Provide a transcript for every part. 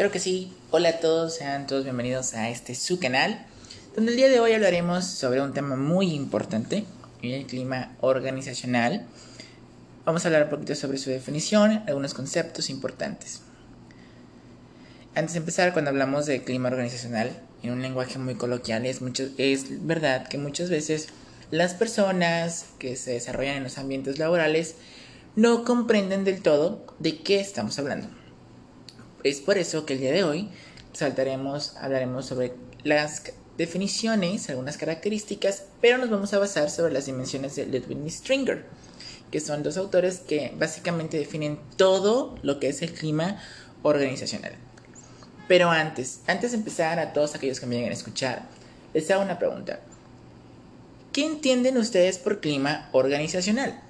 Claro que sí. Hola a todos, sean todos bienvenidos a este su canal, donde el día de hoy hablaremos sobre un tema muy importante, el clima organizacional. Vamos a hablar un poquito sobre su definición, algunos conceptos importantes. Antes de empezar, cuando hablamos de clima organizacional, en un lenguaje muy coloquial, es, verdad que muchas veces las personas que se desarrollan en los ambientes laborales no comprenden del todo de qué estamos hablando. Es por eso que el día de hoy saltaremos, hablaremos sobre las definiciones, algunas características, pero nos vamos a basar sobre las dimensiones de Ludwig Stringer, que son dos autores que básicamente definen todo lo que es el clima organizacional. Pero antes, antes de empezar a todos aquellos que me lleguen a escuchar, les hago una pregunta. ¿Qué entienden ustedes por clima organizacional?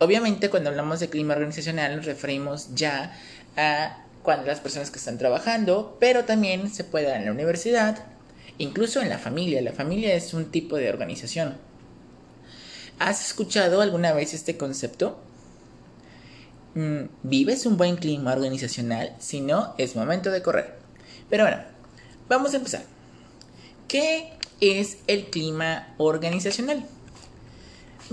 Obviamente cuando hablamos de clima organizacional nos referimos ya a cuando las personas que están trabajando, pero también se puede dar en la universidad, incluso en la familia. La familia es un tipo de organización. ¿Has escuchado alguna vez este concepto? Mm, ¿Vives un buen clima organizacional? Si no, es momento de correr. Pero bueno, vamos a empezar. ¿Qué es el clima organizacional?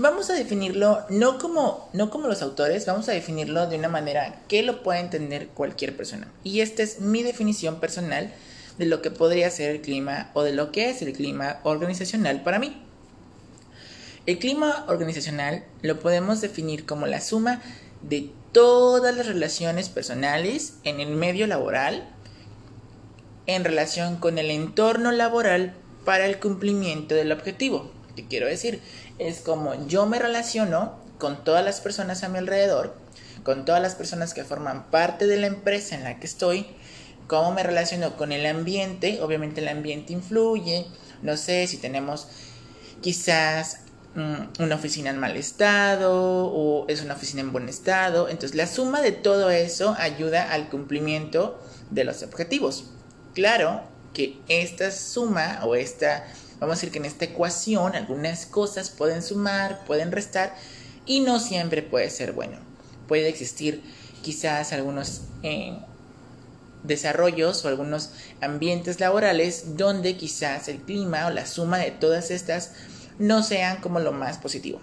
Vamos a definirlo no como, no como los autores, vamos a definirlo de una manera que lo pueda entender cualquier persona. Y esta es mi definición personal de lo que podría ser el clima o de lo que es el clima organizacional para mí. El clima organizacional lo podemos definir como la suma de todas las relaciones personales en el medio laboral en relación con el entorno laboral para el cumplimiento del objetivo. ¿Qué quiero decir? es como yo me relaciono con todas las personas a mi alrededor, con todas las personas que forman parte de la empresa en la que estoy, cómo me relaciono con el ambiente, obviamente el ambiente influye, no sé si tenemos quizás mm, una oficina en mal estado o es una oficina en buen estado, entonces la suma de todo eso ayuda al cumplimiento de los objetivos. Claro que esta suma o esta Vamos a decir que en esta ecuación algunas cosas pueden sumar, pueden restar y no siempre puede ser bueno. Puede existir quizás algunos eh, desarrollos o algunos ambientes laborales donde quizás el clima o la suma de todas estas no sean como lo más positivo.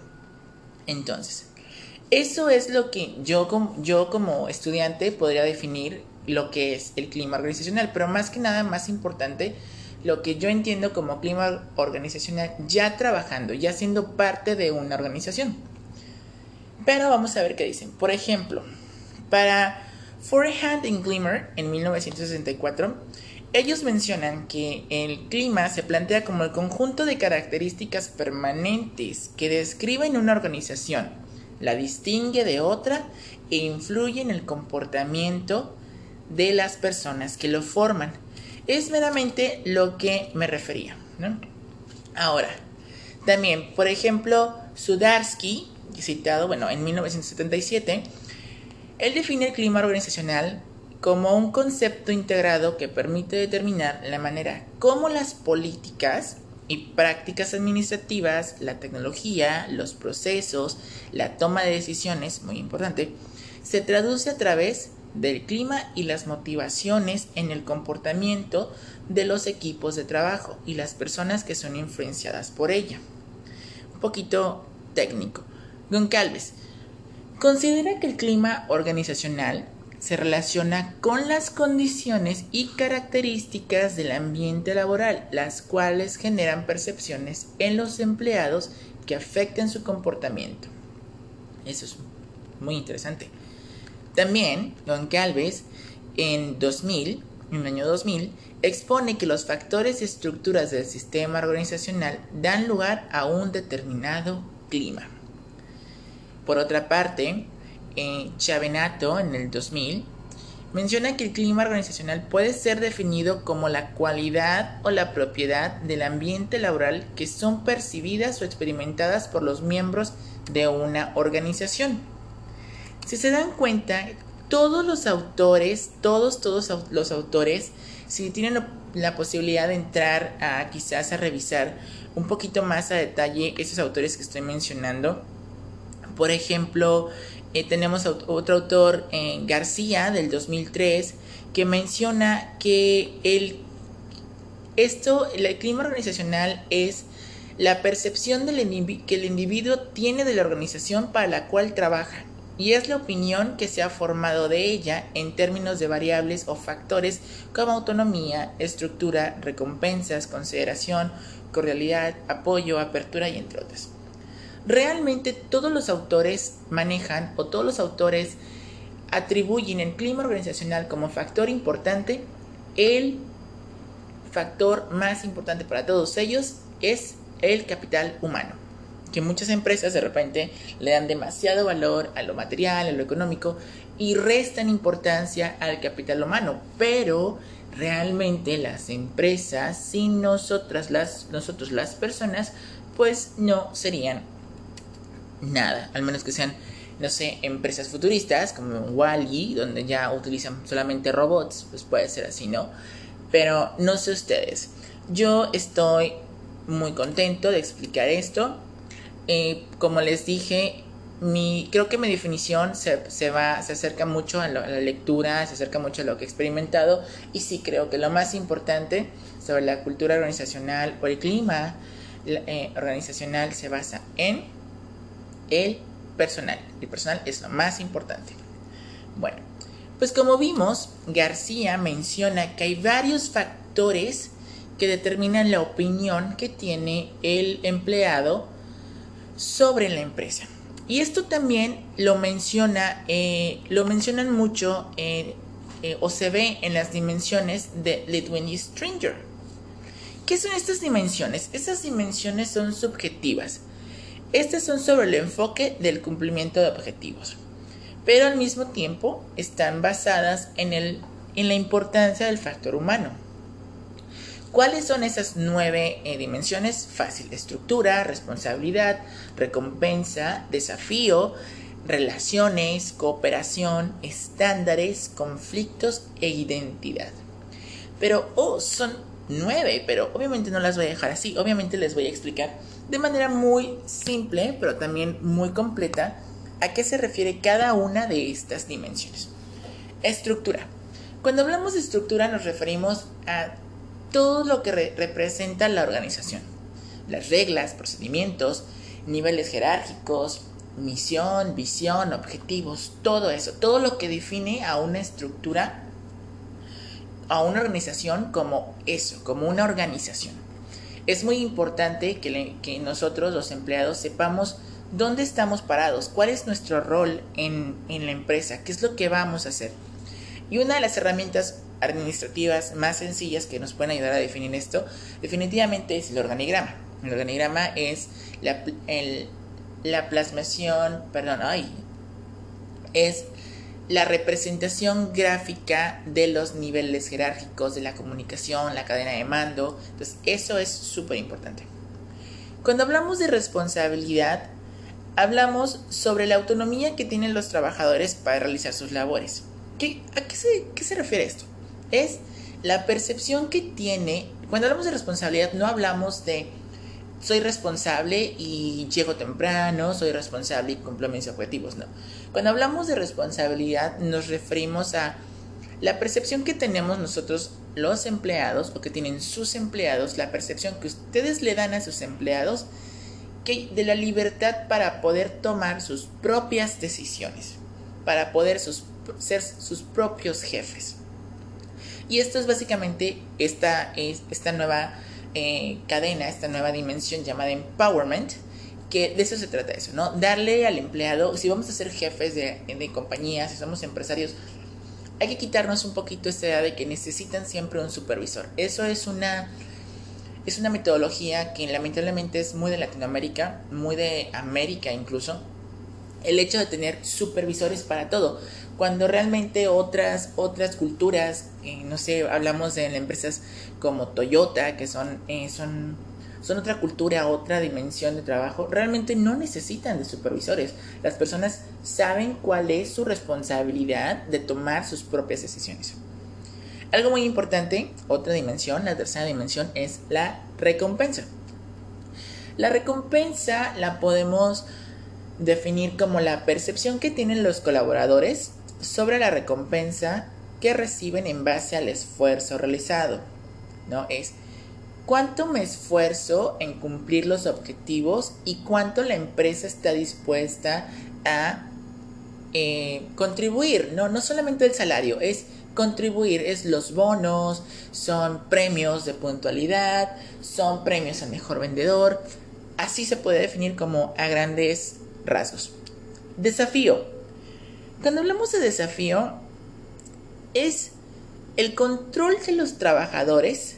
Entonces, eso es lo que yo, yo como estudiante podría definir lo que es el clima organizacional, pero más que nada, más importante, lo que yo entiendo como clima organizacional ya trabajando, ya siendo parte de una organización. Pero vamos a ver qué dicen. Por ejemplo, para Forehand y Glimmer en 1964, ellos mencionan que el clima se plantea como el conjunto de características permanentes que describen una organización, la distingue de otra e influye en el comportamiento de las personas que lo forman es meramente lo que me refería. Ahora, también, por ejemplo, Sudarsky, citado, bueno, en 1977, él define el clima organizacional como un concepto integrado que permite determinar la manera como las políticas y prácticas administrativas, la tecnología, los procesos, la toma de decisiones, muy importante, se traduce a través del clima y las motivaciones en el comportamiento de los equipos de trabajo y las personas que son influenciadas por ella. Un poquito técnico. Goncalves considera que el clima organizacional se relaciona con las condiciones y características del ambiente laboral, las cuales generan percepciones en los empleados que afecten su comportamiento. Eso es muy interesante. También, Goncalves, en 2000, en el año 2000, expone que los factores y estructuras del sistema organizacional dan lugar a un determinado clima. Por otra parte, eh, Chavenato, en el 2000, menciona que el clima organizacional puede ser definido como la cualidad o la propiedad del ambiente laboral que son percibidas o experimentadas por los miembros de una organización. Si se dan cuenta, todos los autores, todos, todos los autores, si tienen la posibilidad de entrar a quizás a revisar un poquito más a detalle esos autores que estoy mencionando, por ejemplo, eh, tenemos otro autor, eh, García, del 2003, que menciona que el, esto, el clima organizacional es la percepción del que el individuo tiene de la organización para la cual trabaja y es la opinión que se ha formado de ella en términos de variables o factores como autonomía, estructura, recompensas, consideración, cordialidad, apoyo, apertura y entre otras. Realmente todos los autores manejan o todos los autores atribuyen el clima organizacional como factor importante. El factor más importante para todos ellos es el capital humano. Que muchas empresas de repente le dan demasiado valor a lo material, a lo económico y restan importancia al capital humano. Pero realmente las empresas, sin nosotras las, nosotros las personas, pues no serían nada, al menos que sean, no sé, empresas futuristas como Wally, donde ya utilizan solamente robots, pues puede ser así, ¿no? Pero no sé ustedes, yo estoy muy contento de explicar esto. Eh, como les dije, mi, creo que mi definición se, se, va, se acerca mucho a, la lectura, se acerca mucho a lo que he experimentado y sí creo que lo más importante sobre la cultura organizacional o el clima eh, organizacional se basa en el personal. El personal es lo más importante. Bueno, pues como vimos, García menciona que hay varios factores que determinan la opinión que tiene el empleado sobre la empresa. Y esto también lo menciona, eh, lo mencionan mucho eh, eh, o se ve en las dimensiones de Litwin Stringer. ¿Qué son estas dimensiones? Estas dimensiones son subjetivas. Estas son sobre el enfoque del cumplimiento de objetivos, pero al mismo tiempo están basadas en, el, en la importancia del factor humano. ¿Cuáles son esas nueve eh, dimensiones? Fácil, estructura, responsabilidad, recompensa, desafío, relaciones, cooperación, estándares, conflictos e identidad. Pero, oh, son nueve, pero obviamente no las voy a dejar así, obviamente les voy a explicar de manera muy simple, pero también muy completa, a qué se refiere cada una de estas dimensiones. Estructura. Cuando hablamos de estructura nos referimos a todo lo que representa la organización. Las reglas, procedimientos, niveles jerárquicos, misión, visión, objetivos, todo eso, todo lo que define a una estructura, a una organización como eso, como una organización. Es muy importante que, que nosotros los empleados sepamos dónde estamos parados, cuál es nuestro rol en, en la empresa, qué es lo que vamos a hacer. Y una de las herramientas administrativas más sencillas que nos pueden ayudar a definir esto, definitivamente es el organigrama. El organigrama es la, la plasmación, perdón, ay, es la representación gráfica de los niveles jerárquicos de la comunicación, la cadena de mando. Entonces, eso es súper importante. Cuando hablamos de responsabilidad, hablamos sobre la autonomía que tienen los trabajadores para realizar sus labores. ¿Qué, ¿A qué se, qué se refiere esto? Es la percepción que tiene, cuando hablamos de responsabilidad no hablamos de soy responsable y llego temprano, soy responsable y cumplo mis objetivos, no. Cuando hablamos de responsabilidad nos referimos a la percepción que tenemos nosotros los empleados o que tienen sus empleados, la percepción que ustedes le dan a sus empleados que de la libertad para poder tomar sus propias decisiones, para poder ser sus propios jefes. Y esto es básicamente esta, esta nueva eh, cadena, esta nueva dimensión llamada empowerment, que de eso se trata eso, ¿no? Darle al empleado, si vamos a ser jefes de, de compañías, si somos empresarios, hay que quitarnos un poquito esta idea de que necesitan siempre un supervisor. Eso es una, es una metodología que lamentablemente es muy de Latinoamérica, muy de América incluso. El hecho de tener supervisores para todo cuando realmente otras, otras culturas, eh, no sé, hablamos de empresas como Toyota, que eh, son, son otra cultura, otra dimensión de trabajo, realmente no necesitan de supervisores. Las personas saben cuál es su responsabilidad de tomar sus propias decisiones. Algo muy importante, otra dimensión, la tercera dimensión, es la recompensa. La recompensa la podemos definir como la percepción que tienen los colaboradores sobre la recompensa que reciben en base al esfuerzo realizado. ¿No? Es cuánto me esfuerzo en cumplir los objetivos y cuánto la empresa está dispuesta a eh, contribuir, ¿no? No solamente el salario, es contribuir, es los bonos, son premios de puntualidad, son premios al mejor vendedor. Así se puede definir como a grandes rasgos. Desafío. Cuando hablamos de desafío, es el control de los trabajadores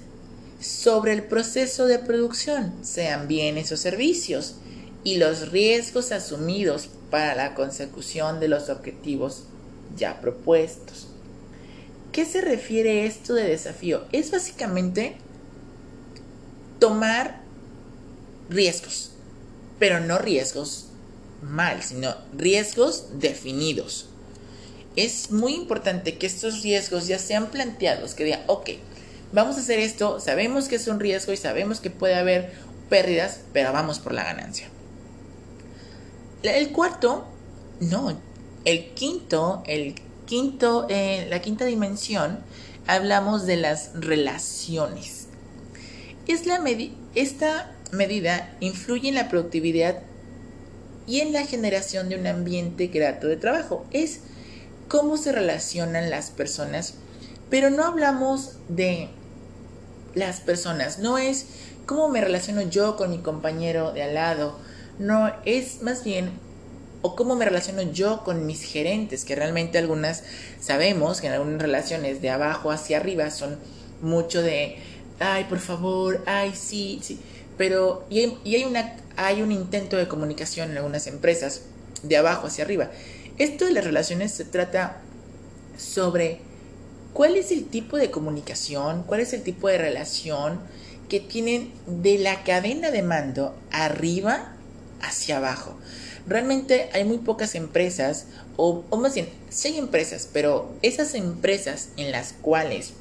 sobre el proceso de producción, sean bienes o servicios, y los riesgos asumidos para la consecución de los objetivos ya propuestos. ¿Qué se refiere esto de desafío? Es básicamente tomar riesgos, pero no riesgos mal, sino riesgos definidos. Es muy importante que estos riesgos ya sean planteados, que digan, ok, vamos a hacer esto, sabemos que es un riesgo y sabemos que puede haber pérdidas, pero vamos por la ganancia. El cuarto, no, el quinto, el quinto, eh, la quinta dimensión, hablamos de las relaciones. Es la esta medida influye en la productividad y en la generación de un ambiente grato de trabajo. Es cómo se relacionan las personas, pero no hablamos de las personas, no es cómo me relaciono yo con mi compañero de al lado, no es más bien o cómo me relaciono yo con mis gerentes, que realmente algunas sabemos que en algunas relaciones de abajo hacia arriba son mucho de, ay, por favor, ay, sí, sí, pero y hay, una, hay un intento de comunicación en algunas empresas de abajo hacia arriba. Esto de las relaciones se trata sobre cuál es el tipo de comunicación, cuál es el tipo de relación que tienen de la cadena de mando arriba hacia abajo. Realmente hay muy pocas empresas, o, más bien, sí hay empresas, pero esas empresas en las cuales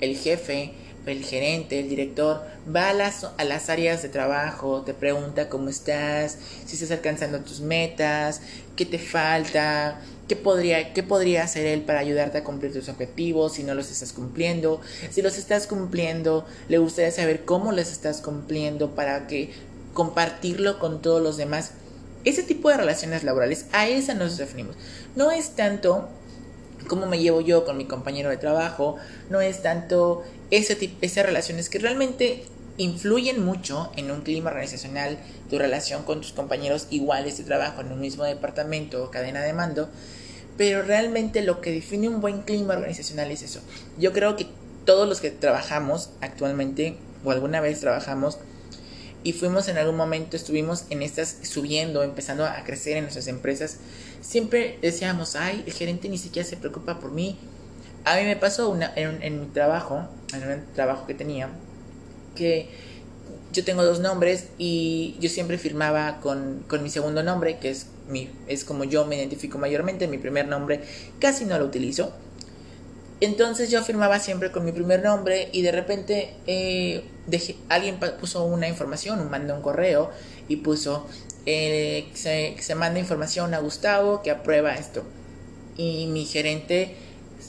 el jefe, el gerente, el director va a las, a las áreas de trabajo, te pregunta cómo estás, si estás alcanzando tus metas, qué te falta, qué podría, qué podría hacer él para ayudarte a cumplir tus objetivos, si no los estás cumpliendo, si los estás cumpliendo, le gustaría saber cómo los estás cumpliendo para que compartirlo con todos los demás. Ese tipo de relaciones laborales, a esa nos referimos. No es tanto cómo me llevo yo con mi compañero de trabajo, no es tanto ese tipo, esas relaciones que realmente influyen mucho en un clima organizacional, tu relación con tus compañeros iguales de trabajo en un mismo departamento o cadena de mando, pero realmente lo que define un buen clima organizacional es eso. Yo creo que todos los que trabajamos actualmente o alguna vez trabajamos y fuimos en algún momento, estuvimos en estas subiendo, empezando a crecer en nuestras empresas, siempre decíamos, ay, el gerente ni siquiera se preocupa por mí. A mí me pasó una, en, mi trabajo, en un trabajo que tenía, que yo tengo dos nombres y yo siempre firmaba con, con mi segundo nombre, que es, mi, es como yo me identifico mayormente, mi primer nombre casi no lo utilizo entonces yo firmaba siempre con mi primer nombre y de repente eh, alguien puso una información, mandó un correo y puso eh, se, se manda información a Gustavo que aprueba esto. Y mi gerente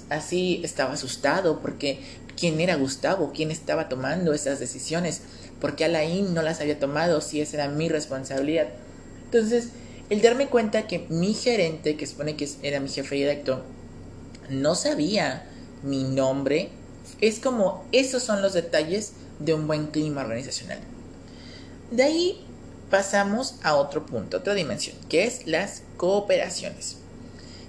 así estaba asustado porque quién era Gustavo, quién estaba tomando esas decisiones, porque Alain no las había tomado si esa era mi responsabilidad. Entonces, el darme cuenta que mi gerente, que supone que era mi jefe directo, no sabía mi nombre. Es como, esos son los detalles de un buen clima organizacional. De ahí pasamos a otro punto, otra dimensión, que es las cooperaciones.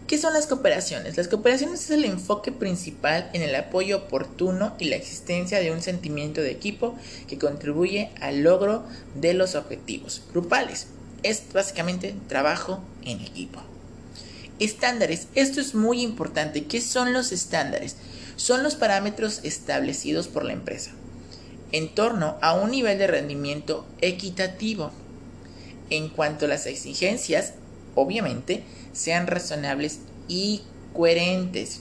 ¿Qué son las cooperaciones? Las cooperaciones es el enfoque principal en el apoyo oportuno y la existencia de un sentimiento de equipo que contribuye al logro de los objetivos grupales. Es básicamente trabajo en equipo. Estándares. Esto es muy importante. ¿Qué son los estándares? Son los parámetros establecidos por la empresa. en torno a un nivel de rendimiento equitativo. En cuanto a las exigencias, obviamente, sean razonables y coherentes.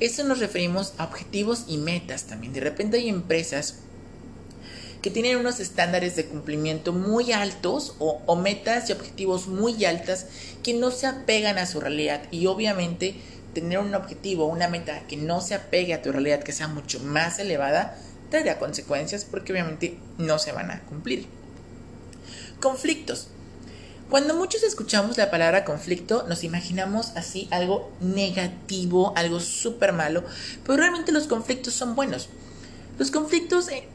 Eso nos referimos a objetivos y metas también. De repente hay empresas que tienen unos estándares de cumplimiento muy altos o, metas y objetivos muy altas que no se apegan a su realidad y obviamente tener un objetivo, una meta que no se apegue a tu realidad, que sea mucho más elevada, traerá consecuencias porque obviamente no se van a cumplir. Conflictos. Cuando muchos escuchamos la palabra conflicto, nos imaginamos así algo negativo, algo súper malo, pero realmente los conflictos son buenos. Los conflictos eh,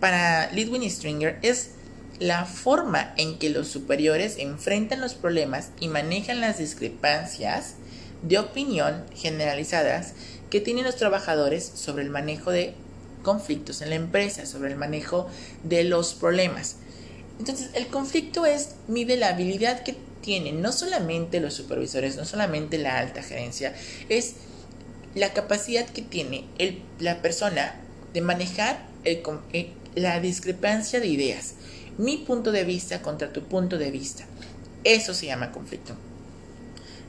para Lidwin y Stringer es la forma en que los superiores enfrentan los problemas y manejan las discrepancias de opinión generalizadas que tienen los trabajadores sobre el manejo de conflictos en la empresa, sobre el manejo de los problemas. Entonces, el conflicto es, mide la habilidad que tienen no solamente los supervisores, no solamente la alta gerencia, es la capacidad que tiene la persona de manejar eh, la discrepancia de ideas. Mi punto de vista contra tu punto de vista. Eso se llama conflicto.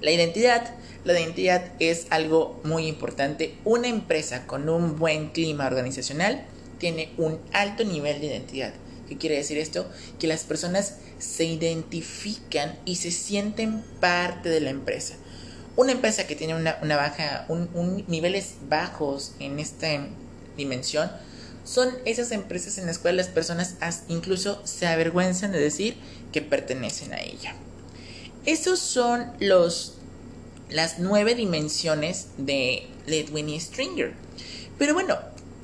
La identidad. La identidad es algo muy importante. Una empresa con un buen clima organizacional tiene un alto nivel de identidad. ¿Qué quiere decir esto? Que las personas se identifican y se sienten parte de la empresa. Una empresa que tiene niveles bajos en esta dimensión, son esas empresas en las cuales las personas incluso se avergüenzan de decir que pertenecen a ella. Esos son los las nueve dimensiones de Ledwin y Stringer. Pero bueno,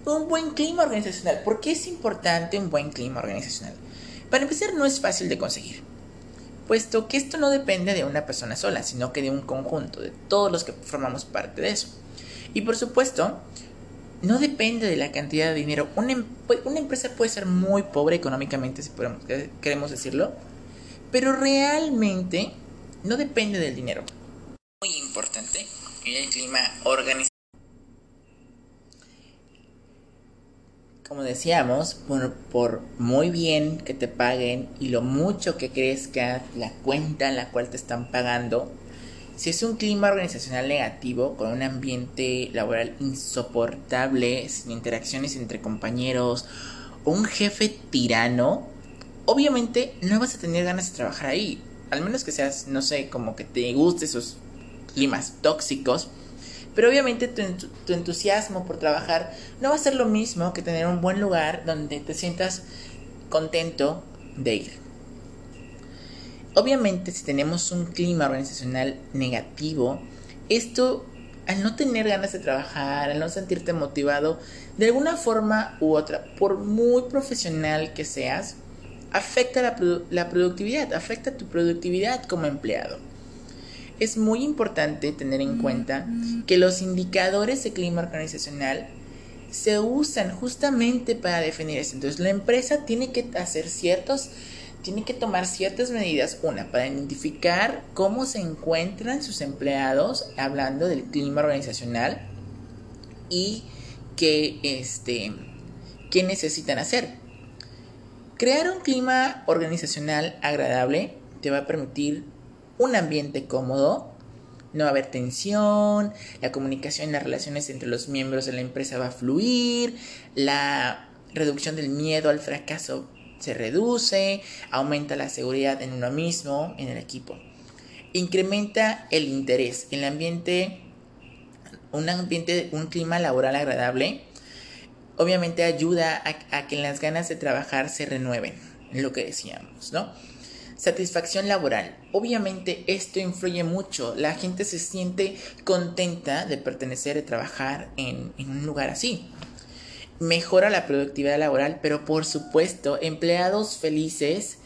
un buen clima organizacional. ¿Por qué es importante un buen clima organizacional? Para empezar, no es fácil de conseguir, puesto que esto no depende de una persona sola, sino que de un conjunto, de todos los que formamos parte de eso. Y por supuesto, no depende de la cantidad de dinero. Una, em-, una empresa puede ser muy pobre económicamente, si queremos decirlo, pero realmente no depende del dinero. Muy importante, el clima organizacional como decíamos, por, por, muy bien que te paguen y lo mucho que crezca la cuenta en la cual te están pagando, si es un clima organizacional negativo, con un ambiente laboral insoportable, sin interacciones entre compañeros, o un jefe tirano, obviamente no vas a tener ganas de trabajar ahí. Al menos que seas, no sé, como que te guste esos climas tóxicos pero obviamente tu, entusiasmo por trabajar no va a ser lo mismo que tener un buen lugar donde te sientas contento de ir. Obviamente si tenemos un clima organizacional negativo, esto al no tener ganas de trabajar, al no sentirte motivado, de alguna forma u otra, por muy profesional que seas, afecta la, la productividad, afecta tu productividad como empleado es muy importante tener en cuenta que los indicadores de clima organizacional se usan justamente para definir eso. Entonces la empresa tiene que hacer ciertos, tiene que tomar ciertas medidas, una, para identificar cómo se encuentran sus empleados, hablando del clima organizacional, y qué, este, qué necesitan hacer. Crear un clima organizacional agradable te va a permitir un ambiente cómodo, no va a haber tensión, la comunicación y las relaciones entre los miembros de la empresa va a fluir, la reducción del miedo al fracaso se reduce, aumenta la seguridad en uno mismo, en el equipo. Incrementa el interés, el ambiente, un ambiente, un clima laboral agradable, obviamente ayuda a, que las ganas de trabajar se renueven, lo que decíamos, ¿no? Satisfacción laboral. Obviamente esto influye mucho. La gente se siente contenta de pertenecer y trabajar en un lugar así. Mejora la productividad laboral, pero por supuesto, empleados felices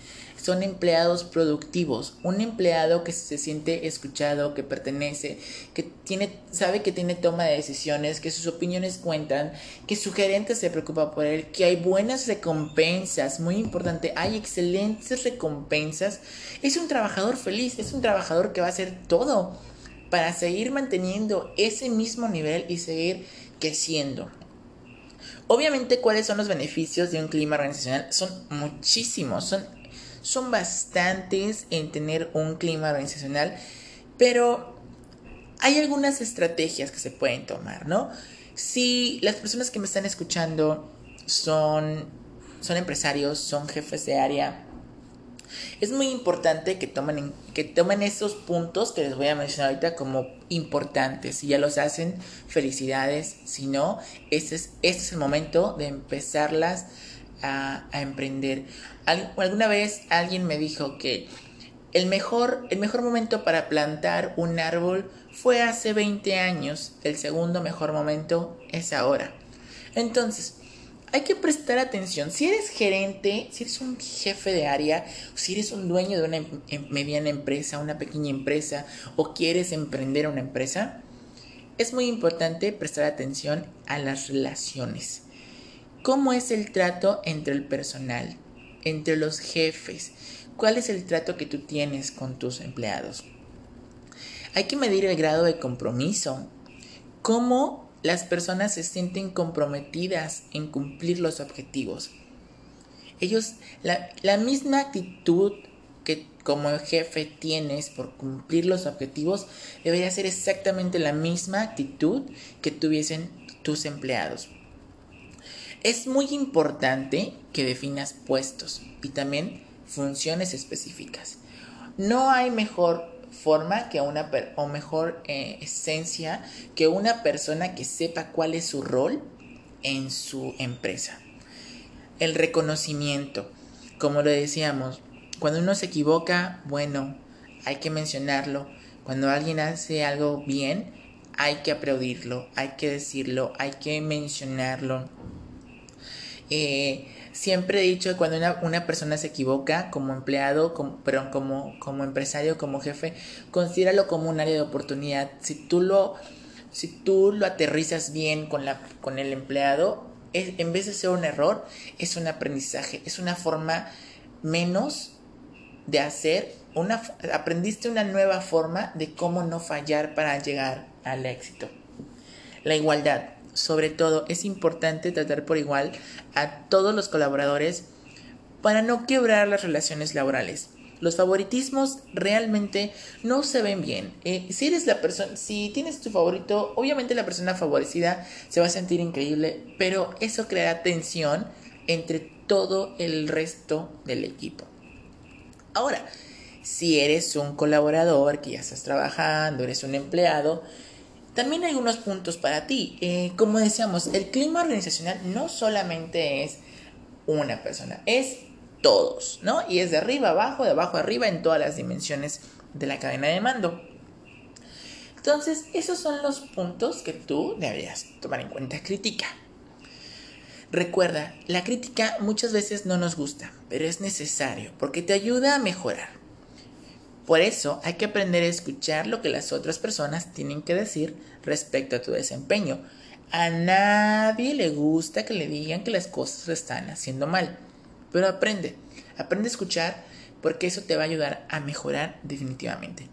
son empleados productivos. Un empleado que se siente escuchado, que pertenece, que tiene, sabe que tiene toma de decisiones, que sus opiniones cuentan, que su gerente se preocupa por él, que hay buenas recompensas, muy importante, hay excelentes recompensas. Es un trabajador feliz, es un trabajador que va a hacer todo para seguir manteniendo ese mismo nivel y seguir creciendo. Obviamente, ¿cuáles son los beneficios de un clima organizacional? Son muchísimos, son, son bastantes en tener un clima organizacional, pero hay algunas estrategias que se pueden tomar, ¿no? Si las personas que me están escuchando son, son empresarios, son jefes de área, es muy importante que tomen, que tomen esos puntos que les voy a mencionar ahorita como importantes. Si ya los hacen, felicidades. Si no, este es, este es el momento de empezarlas a, a emprender. alguna vez alguien me dijo que el mejor, el mejor momento para plantar un árbol fue hace 20 años. El segundo mejor momento es ahora. Entonces, hay que prestar atención. Si eres gerente, si eres un jefe de área, si eres un dueño de una em, em, mediana empresa, una pequeña empresa, o quieres emprender una empresa, es muy importante prestar atención a las relaciones. ¿Cómo es el trato entre el personal, entre los jefes? ¿Cuál es el trato que tú tienes con tus empleados? Hay que medir el grado de compromiso. ¿Cómo las personas se sienten comprometidas en cumplir los objetivos. Ellos, la, misma actitud que como jefe tienes por cumplir los objetivos, debería ser exactamente la misma actitud que tuviesen tus empleados. Es muy importante que definas puestos y también funciones específicas. No hay mejor forma que una o mejor eh, esencia que una persona que sepa cuál es su rol en su empresa. El reconocimiento, como lo decíamos, cuando uno se equivoca, bueno, hay que mencionarlo. Cuando alguien hace algo bien, hay que aplaudirlo, hay que decirlo, hay que mencionarlo. Eh, Siempre he dicho que cuando una, persona se equivoca como empleado, como, perdón, como, como empresario, como jefe, considéralo como un área de oportunidad. Si tú lo, si tú lo aterrizas bien con, la, con el empleado, es, en vez de ser un error, es un aprendizaje, es una forma menos de hacer, una, aprendiste una nueva forma de cómo no fallar para llegar al éxito. La igualdad sobre todo es importante tratar por igual a todos los colaboradores para no quebrar las relaciones laborales. Los favoritismos realmente no se ven bien. Eh, si eres la persona, si tienes tu favorito, obviamente la persona favorecida se va a sentir increíble, pero eso creará tensión entre todo el resto del equipo. Ahora, si eres un colaborador que ya estás trabajando, eres un empleado, también hay unos puntos para ti. Eh, como decíamos, el clima organizacional no solamente es una persona, es todos, ¿no? Y es de arriba abajo, de abajo arriba, en todas las dimensiones de la cadena de mando. Entonces, esos son los puntos que tú deberías tomar en cuenta. Crítica. Recuerda, la crítica muchas veces no nos gusta, pero es necesario porque te ayuda a mejorar. Por eso hay que aprender a escuchar lo que las otras personas tienen que decir respecto a tu desempeño. A nadie le gusta que le digan que las cosas están haciendo mal, pero aprende, aprende a escuchar porque eso te va a ayudar a mejorar definitivamente.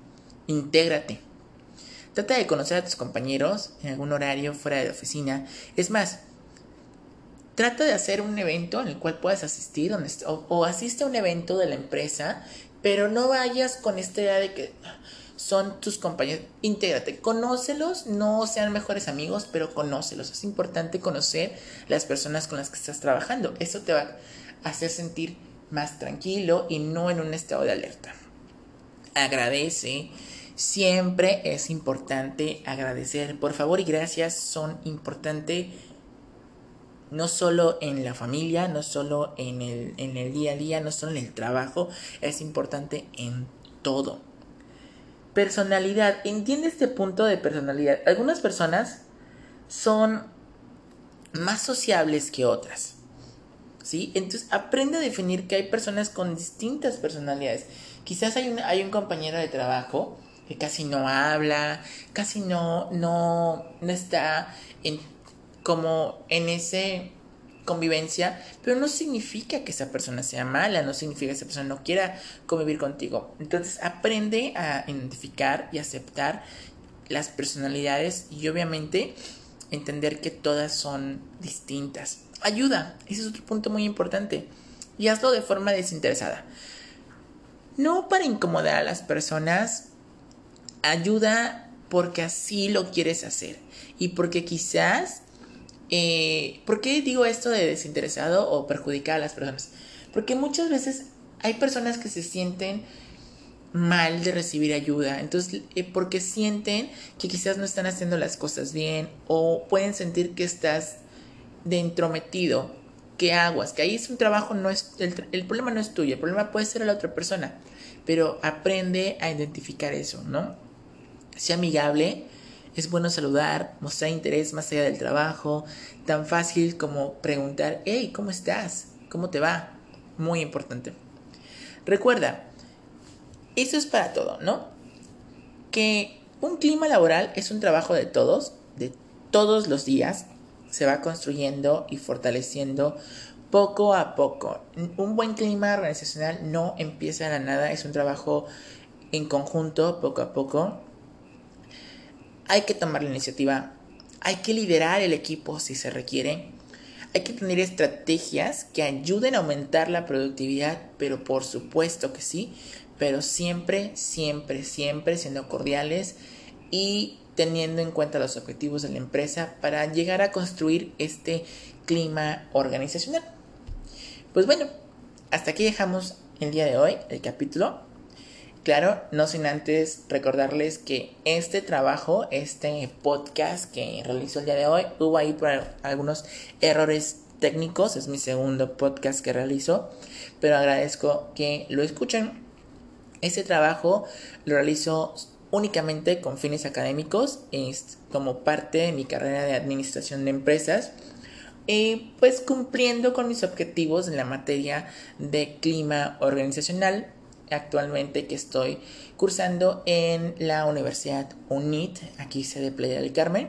Intégrate. Trata de conocer a tus compañeros en algún horario fuera de la oficina. Es más, trata de hacer un evento en el cual puedas asistir o asiste a un evento de la empresa pero no vayas con esta idea de que son tus compañeros. Intégrate, conócelos, no sean mejores amigos, pero conócelos. Es importante conocer las personas con las que estás trabajando. Eso te va a hacer sentir más tranquilo y no en un estado de alerta. Agradece. Siempre es importante agradecer. Por favor y gracias son importantes no solo en la familia, no solo en el, en el día a día, no solo en el trabajo, es importante en todo. Personalidad, entiende este punto de personalidad. Algunas personas son más sociables que otras. ¿Sí? Entonces aprende a definir que hay personas con distintas personalidades. Quizás hay un, hay un compañero de trabajo que casi no habla, casi no, no, no está en como en ese convivencia, pero no significa que esa persona sea mala, no significa que esa persona no quiera convivir contigo. Entonces aprende a identificar y aceptar las personalidades y obviamente entender que todas son distintas. ayuda. Ese es otro punto muy importante. Y hazlo de forma desinteresada. No para incomodar a las personas, ayuda porque así lo quieres hacer. Y porque quizás... Eh, ¿Por qué digo esto de desinteresado o perjudicar a las personas? Porque muchas veces hay personas que se sienten mal de recibir ayuda. Entonces, eh, porque sienten que quizás no están haciendo las cosas bien o pueden sentir que estás de entrometido, que aguas, que ahí es un trabajo, no es, el, el problema no es tuyo, el problema puede ser a la otra persona, pero aprende a identificar eso, ¿no? Sea amigable, es bueno saludar, mostrar interés más allá del trabajo, tan fácil como preguntar, hey, ¿cómo estás? ¿Cómo te va? Muy importante. Recuerda, eso es para todo, ¿no? Que un clima laboral es un trabajo de todos, de todos los días, se va construyendo y fortaleciendo poco a poco. Un buen clima organizacional no empieza de la nada, es un trabajo en conjunto, poco a poco. Hay que tomar la iniciativa, hay que liderar el equipo si se requiere. Hay que tener estrategias que ayuden a aumentar la productividad, pero por supuesto que sí, pero siempre, siempre, siempre siendo cordiales y teniendo en cuenta los objetivos de la empresa para llegar a construir este clima organizacional. Pues bueno, hasta aquí dejamos el día de hoy el capítulo. Claro, no sin antes recordarles que este trabajo, este podcast que realizo el día de hoy, hubo ahí por algunos errores técnicos, es mi segundo podcast que realizo, pero agradezco que lo escuchen. Este trabajo lo realizo únicamente con fines académicos, como parte de mi carrera de administración de empresas. Y pues cumpliendo con mis objetivos en la materia de clima organizacional, actualmente que estoy cursando en la Universidad UNIT, aquí sede Playa del Carmen.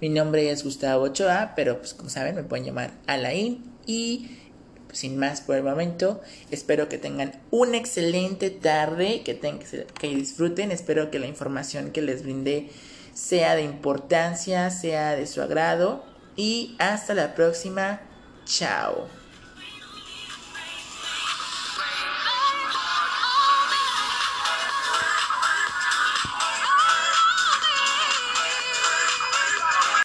Mi nombre es Gustavo Ochoa, pero pues como saben me pueden llamar Alain y pues, sin más por el momento, espero que tengan una excelente tarde, que, que disfruten, espero que la información que les brindé sea de importancia, sea de su agrado y hasta la próxima, chao.